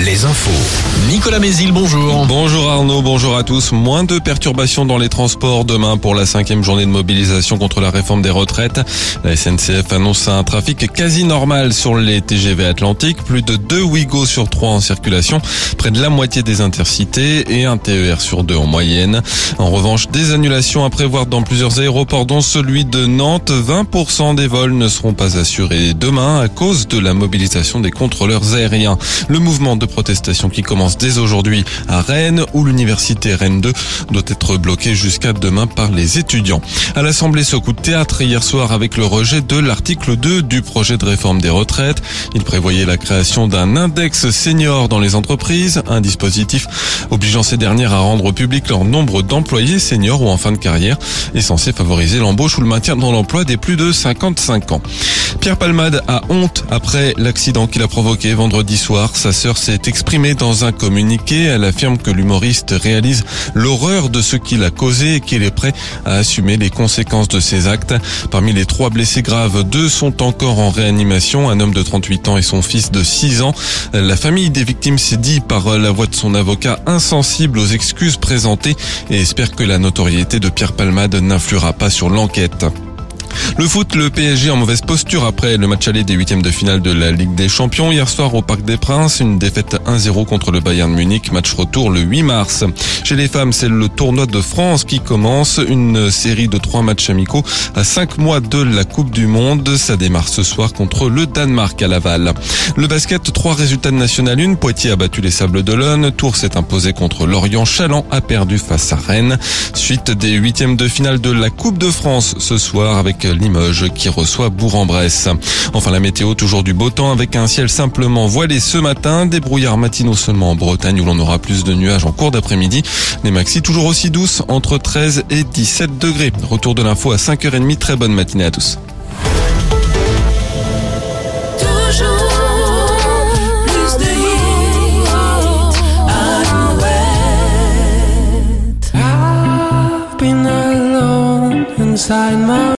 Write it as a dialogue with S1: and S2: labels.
S1: les infos.
S2: Nicolas Mézil, bonjour.
S3: Bonjour Arnaud, bonjour à tous. Moins de perturbations dans les transports demain pour la cinquième journée de mobilisation contre la réforme des retraites. La SNCF annonce un trafic quasi normal sur les TGV Atlantiques. Plus de 2 Ouigo sur 3 en circulation, près de la moitié des intercités et un TER sur 2 en moyenne. En revanche, des annulations à prévoir dans plusieurs aéroports dont celui de Nantes. 20% des vols ne seront pas assurés demain à cause de la mobilisation des contrôleurs aériens. De protestation qui commence dès aujourd'hui à Rennes où l'université Rennes 2 doit être bloquée jusqu'à demain par les étudiants. À l'Assemblée, ce coup de théâtre hier soir avec le rejet de l'article 2 du projet de réforme des retraites. Il prévoyait la création d'un index senior dans les entreprises, un dispositif obligeant ces dernières à rendre public leur nombre d'employés seniors ou en fin de carrière est censé favoriser l'embauche ou le maintien dans l'emploi des plus de 55 ans. Pierre Palmade a honte après l'accident qu'il a provoqué vendredi soir. Sa s'est exprimée dans un communiqué. Elle affirme que l'humoriste réalise l'horreur de ce qu'il a causé et qu'il est prêt à assumer les conséquences de ses actes. Parmi les trois blessés graves, deux sont encore en réanimation, un homme de 38 ans et son fils de 6 ans. La famille des victimes s'est dit par la voix de son avocat insensible aux excuses présentées et espère que la notoriété de Pierre Palmade n'influera pas sur l'enquête. Le foot, le PSG en mauvaise posture après le match aller des huitièmes de finale de la Ligue des Champions. Hier soir au Parc des Princes, une défaite 1-0 contre le Bayern Munich. Match retour le 8 mars. Chez les femmes, c'est le tournoi de France qui commence. Une série de trois matchs amicaux à cinq mois de la Coupe du Monde. Ça démarre ce soir contre le Danemark à Laval. Le basket, trois résultats de National 1. Poitiers a battu les Sables d'Olonne. Tours s'est imposé contre Lorient. Chaland a perdu face à Rennes. Suite des huitièmes de finale de la Coupe de France ce soir avec Limoges qui reçoit Bourg-en-Bresse. Enfin la météo, toujours du beau temps avec un ciel simplement voilé ce matin, des brouillards matinaux seulement en Bretagne où l'on aura plus de nuages en cours d'après-midi. Les maxi toujours aussi douces entre 13 et 17 degrés. Retour de l'info à 5h30, très bonne matinée à tous.